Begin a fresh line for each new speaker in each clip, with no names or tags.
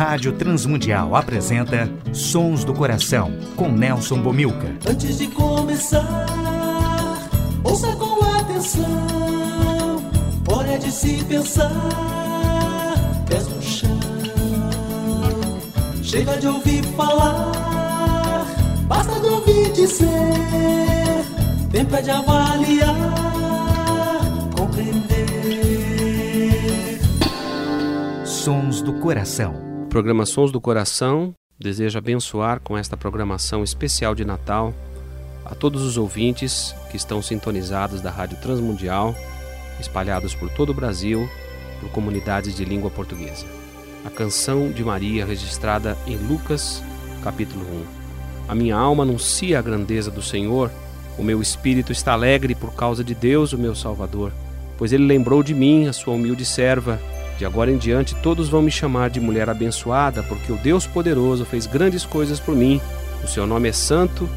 Rádio Transmundial apresenta Sons do Coração, com Nelson Bomilca.
Antes de começar, ouça com atenção. Hora de se pensar, pés no chão. Chega de ouvir falar, basta de ouvir dizer. Tempo é de avaliar, compreender.
Sons do Coração.
Programa Sons do Coração deseja abençoar com esta programação especial de Natal a todos os ouvintes que estão sintonizados da Rádio Transmundial, espalhados por todo o Brasil, por comunidades de língua portuguesa. A canção de Maria registrada em Lucas, capítulo 1. A minha alma anuncia a grandeza do Senhor, o meu espírito está alegre por causa de Deus, o meu Salvador, pois ele lembrou de mim, a sua humilde serva. De agora em diante todos vão me chamar de mulher abençoada, porque o Deus poderoso fez grandes coisas por mim. O seu nome é santo,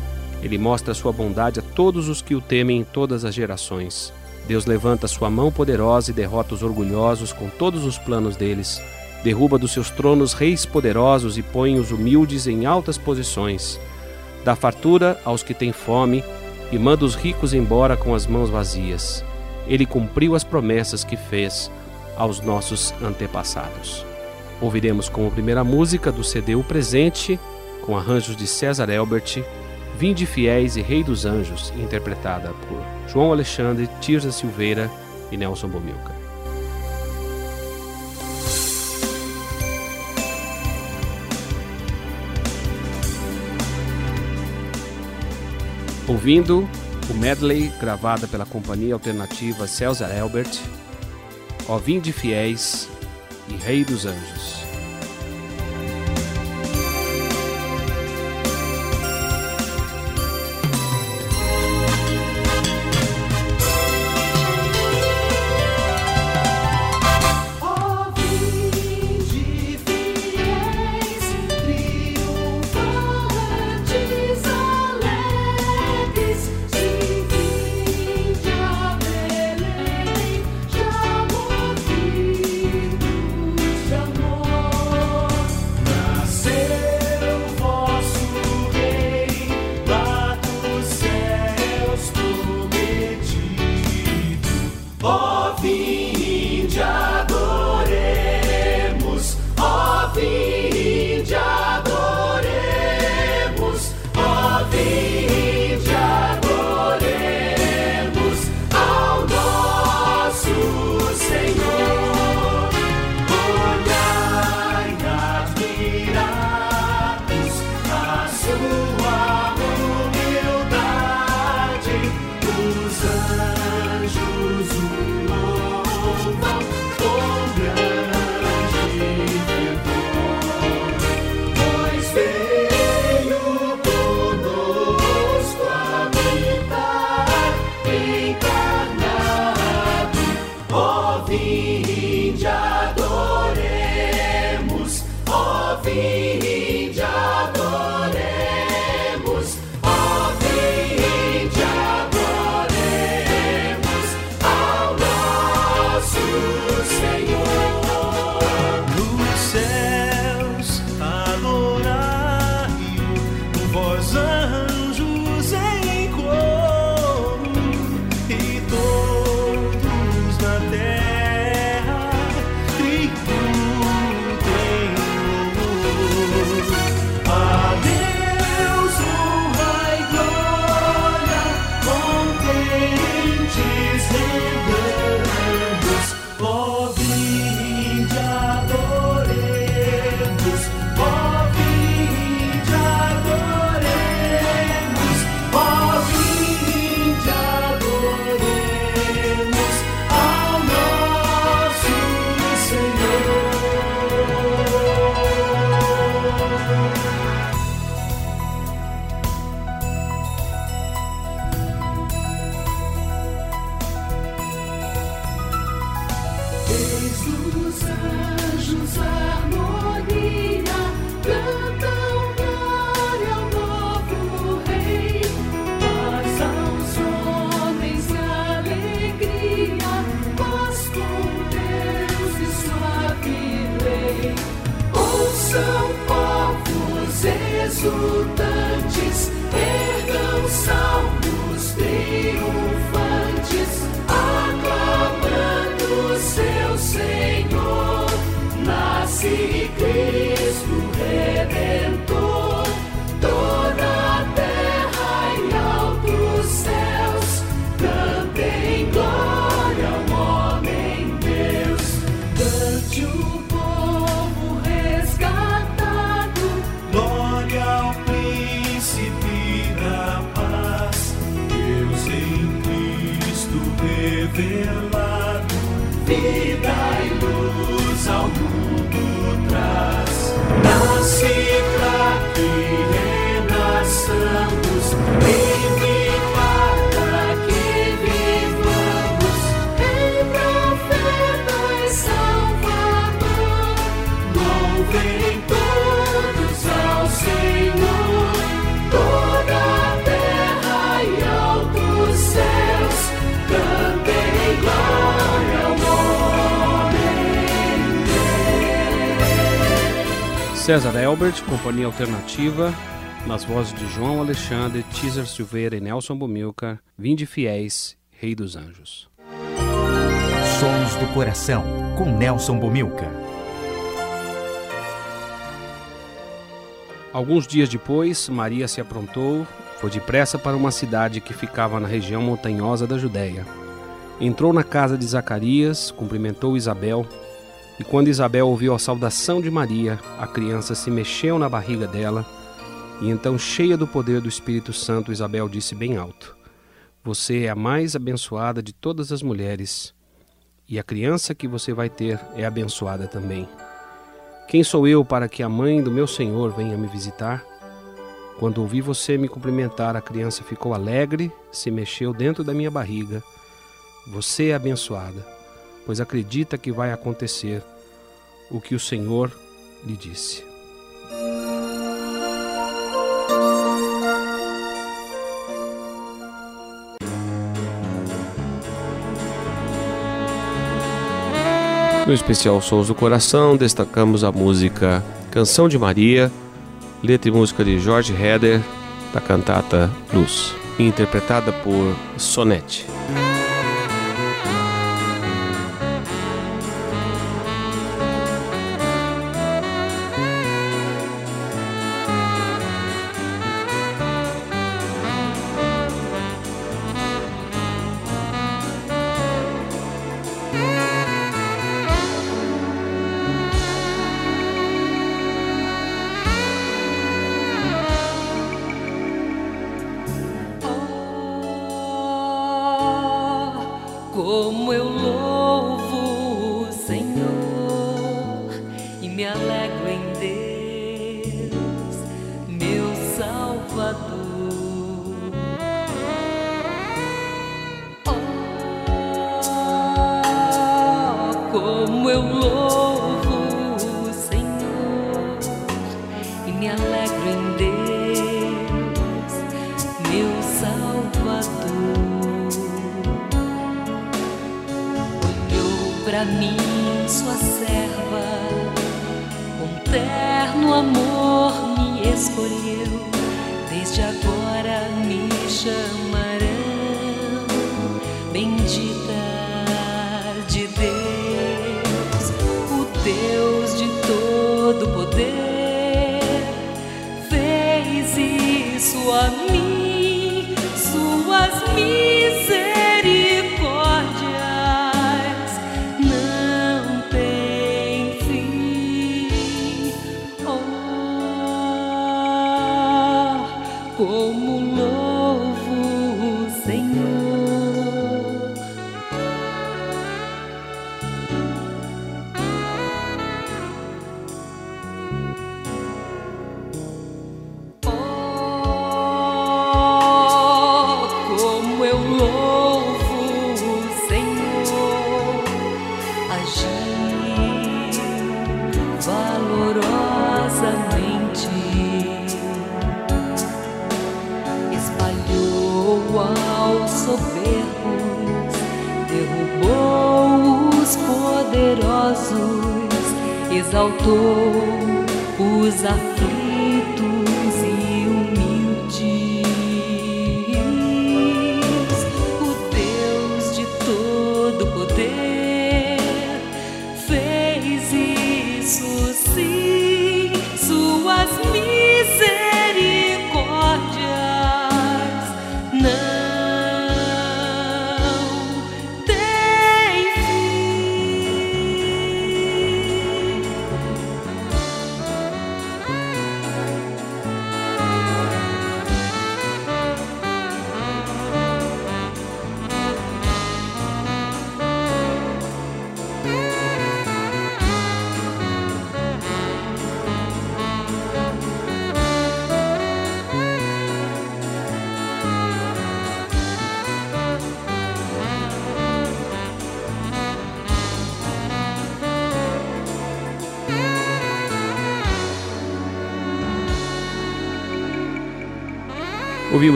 ele mostra sua bondade a todos os que o temem em todas as gerações. Deus levanta sua mão poderosa e derrota os orgulhosos com todos os planos deles. Derruba dos seus tronos reis poderosos e põe os humildes em altas posições. Dá fartura aos que têm fome e manda os ricos embora com as mãos vazias. Ele cumpriu as promessas que fez aos nossos antepassados. Ouviremos como primeira música do CD O Presente, com arranjos de César Elbert, Vinde Fiéis e Rei dos Anjos, interpretada por João Alexandre, Tirza Silveira e Nelson Bomilca. Ouvindo o medley gravada pela companhia alternativa César Elbert, Ó vinde fiéis e Rei dos Anjos.
see. you.
César Elbert, Companhia Alternativa, nas vozes de João Alexandre, Cesar Silveira e Nelson Bumilcar, Vinde Fiéis, Rei dos Anjos.
Sons do Coração, com Nelson Bomilca.
Alguns dias depois, Maria se aprontou, foi depressa para uma cidade que ficava na região montanhosa da Judéia. Entrou na casa de Zacarias, cumprimentou Isabel, e quando Isabel ouviu a saudação de Maria, a criança se mexeu na barriga dela, e então, cheia do poder do Espírito Santo, Isabel disse bem alto: Você é a mais abençoada de todas as mulheres, e a criança que você vai ter é abençoada também. Quem sou eu para que a mãe do meu Senhor venha me visitar? Quando ouvi você me cumprimentar, a criança ficou alegre, se mexeu dentro da minha barriga. Você é abençoada, pois acredita que vai acontecer o que o Senhor lhe disse. No especial Sons do Coração, destacamos a música Canção de Maria, letra e música de Jorge Heder, da cantata Luz, interpretada por Sonete.
Pra mim, sua serva, com terno amor me escolheu. Desde agora me chamarão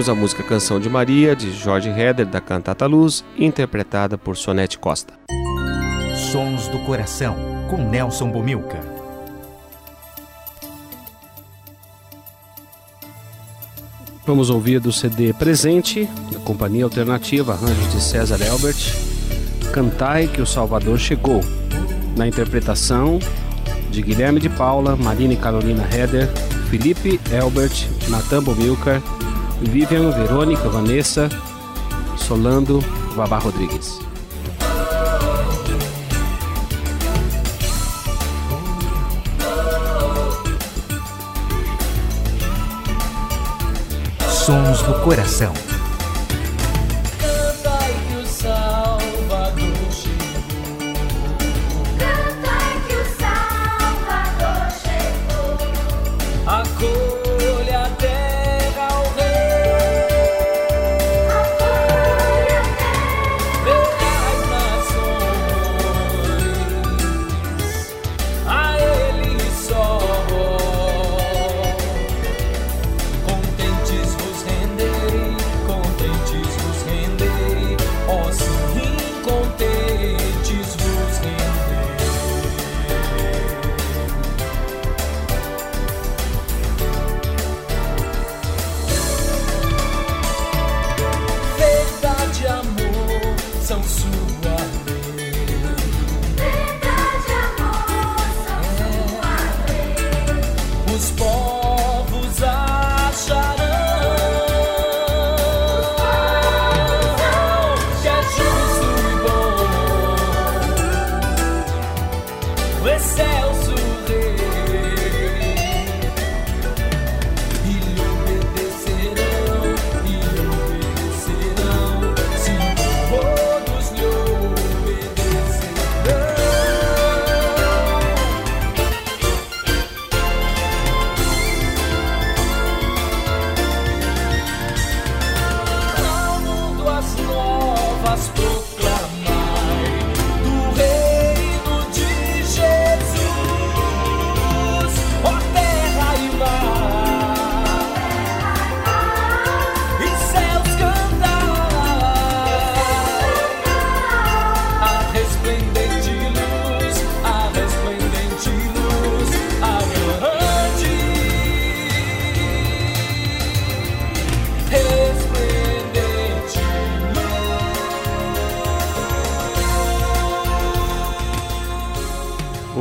Ouvimos a música Canção de Maria, de Jorge Heder, da Cantata Luz, interpretada por Sonete Costa.
Sons do Coração, com Nelson Bomilca.
Vamos ouvir do CD Presente, da Companhia Alternativa, arranjos de César Elbert, Cantai que o Salvador Chegou, na interpretação de Guilherme de Paula, Marina e Carolina Heder, Felipe Elbert, Natan Bomilcar, Vivian, Verônica, Vanessa, Solando, Vavá Rodrigues.
Sons do Coração.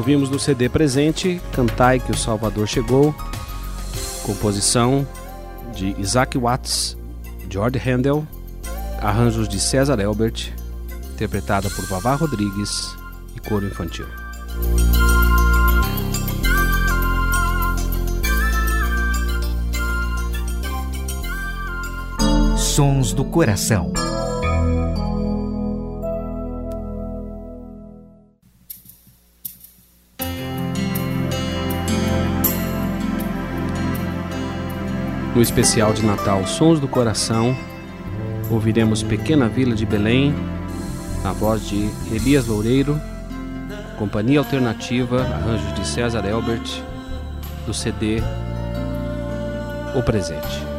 Ouvimos no CD Presente, Cantai que o Salvador Chegou, composição de Isaac Watts, George Handel, arranjos de César Elbert, interpretada por Vavá Rodrigues e coro infantil.
Sons do Coração.
No especial de Natal Sons do Coração, ouviremos Pequena Vila de Belém, na voz de Elias Loureiro, Companhia Alternativa, arranjos de César Elbert, do CD O Presente.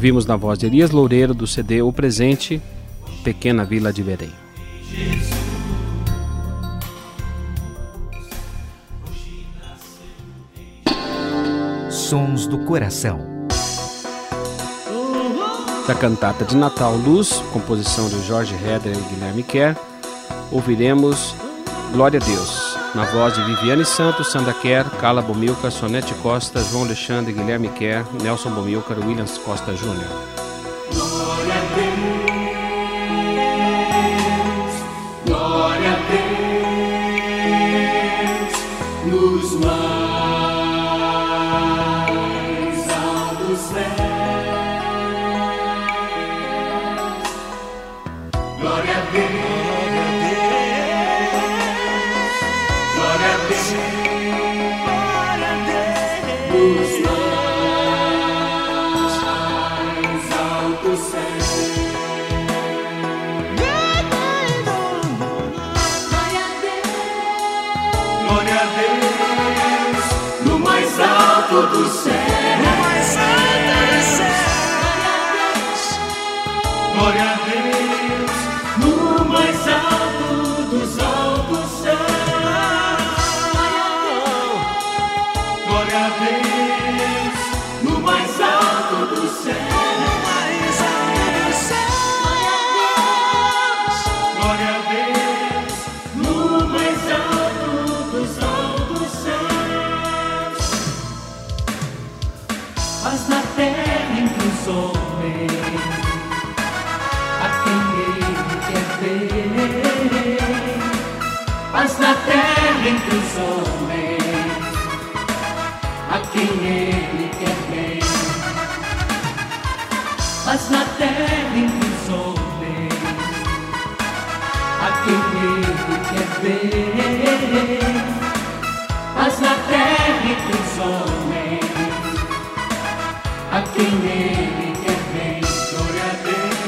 Ouvimos na voz de Elias Loureiro do CD O Presente, Pequena Vila de Belém.
Sons do Coração.
Da cantata de Natal Luz, composição de Jorge Heder e Guilherme Kerr, ouviremos Glória a Deus, na voz de Viviane Santos, Sandra Kerr, Carla Bomilcar, Sonete Costa, João Alexandre, Guilherme Kerr, Nelson Bomilcar, Williams Costa Júnior.
Mas na terra entre os homens, a quem ele quer ver. Mas na terra entre os homens, a quem ele quer ver. Mas na terra entre os homens, a quem ele quer Deus, glória a Deus,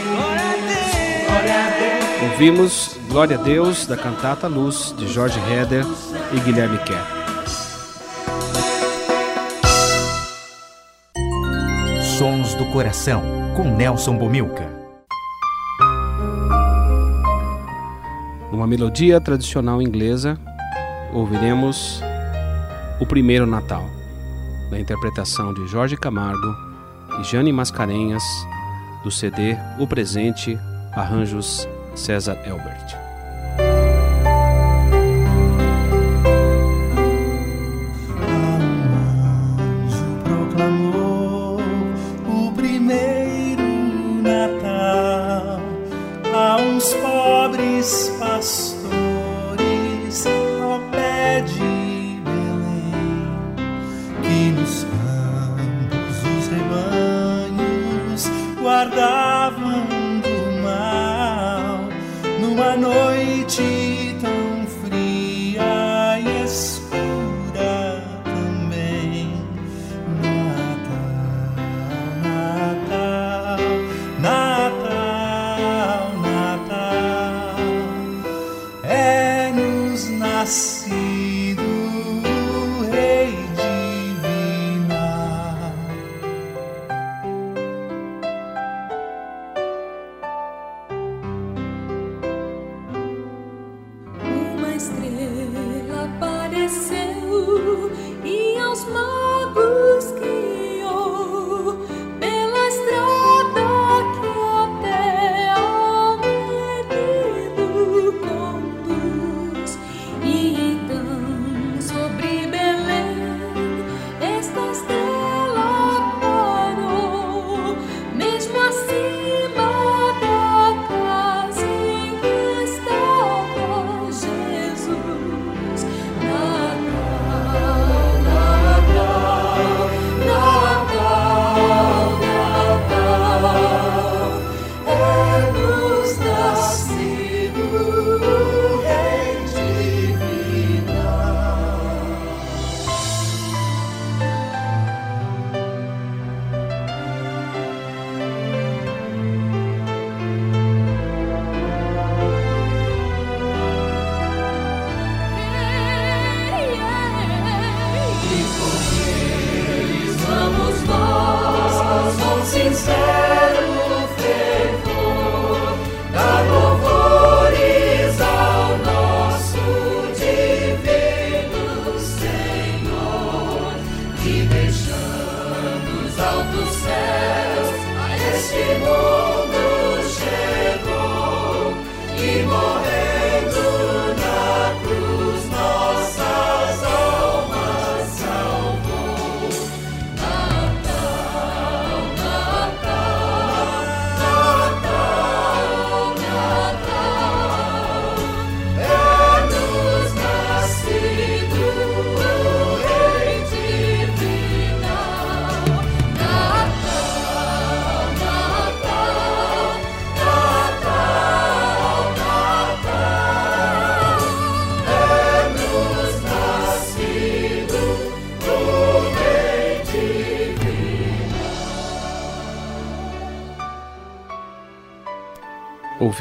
glória a Deus.
Ouvimos Glória a Deus, da cantata Luz, de Jorge Heder e Guilherme Kerr.
Sons do Coração, com Nelson Bomilca.
Numa melodia tradicional inglesa, ouviremos O Primeiro Natal, da interpretação de Jorge Camargo e Jane Mascarenhas, do CD O Presente, Arranjos
César Elbert.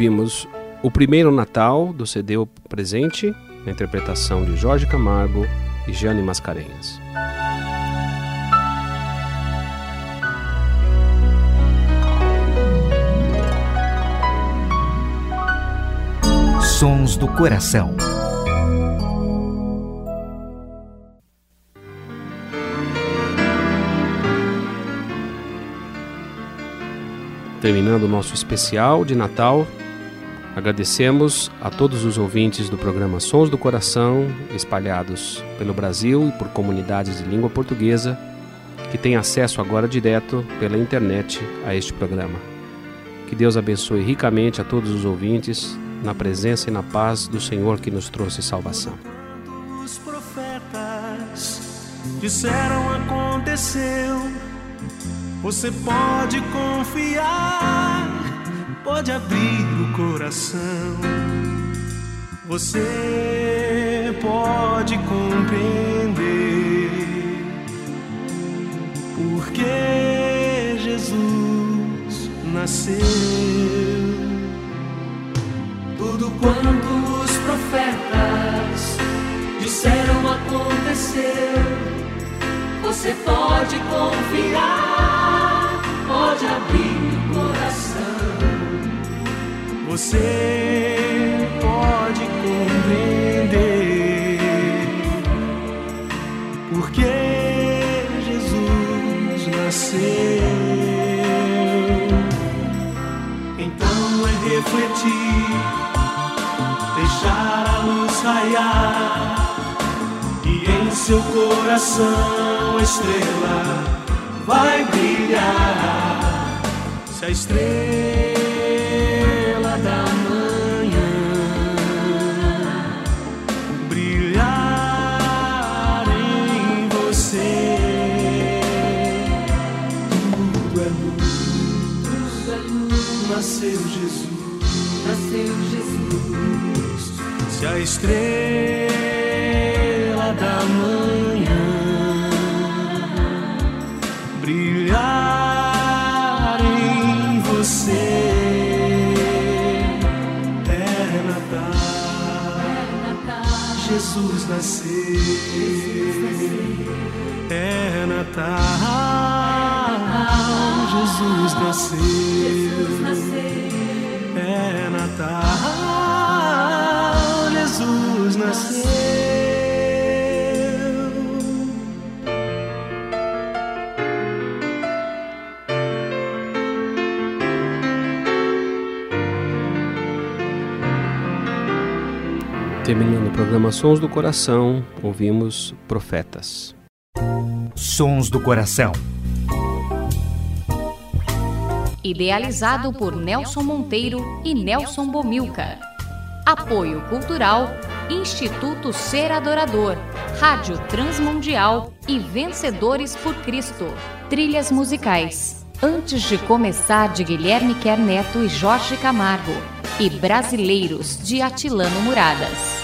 Ouvimos o primeiro Natal do CD o Presente, na interpretação de Jorge Camargo e Jane Mascarenhas.
Sons do Coração.
Terminando o nosso especial de Natal Agradecemos a todos os ouvintes do programa Sons do Coração, espalhados pelo Brasil e por comunidades de língua portuguesa, que têm acesso agora direto pela internet a este programa. Que Deus abençoe ricamente a todos os ouvintes, na presença e na paz do Senhor que nos trouxe salvação.
Os profetas disseram aconteceu, você pode confiar pode abrir o coração. Você pode compreender porque Jesus nasceu.
Tudo quanto os profetas disseram aconteceu. Você pode confiar, pode abrir
você pode compreender porque Jesus nasceu. Então é refletir raiar e em seu coração a estrela vai brilhar. Se a estrela Nasceu Jesus.
Nasceu Jesus.
Se a estrela da manhã brilhar em você, é Natal. Jesus nasceu. É Natal. Jesus nasceu. É Natal, Jesus nasceu.
Terminando o programa Sons do Coração, ouvimos Profetas.
Sons do Coração.
Idealizado por Nelson Monteiro e Nelson Bomilca. Apoio Cultural Instituto Ser Adorador, Rádio Transmundial e Vencedores por Cristo. Trilhas musicais. Antes de começar de Guilherme Quer Neto e Jorge Camargo. E Brasileiros de Atilano Muradas.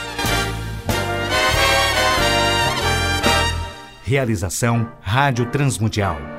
Realização Rádio Transmundial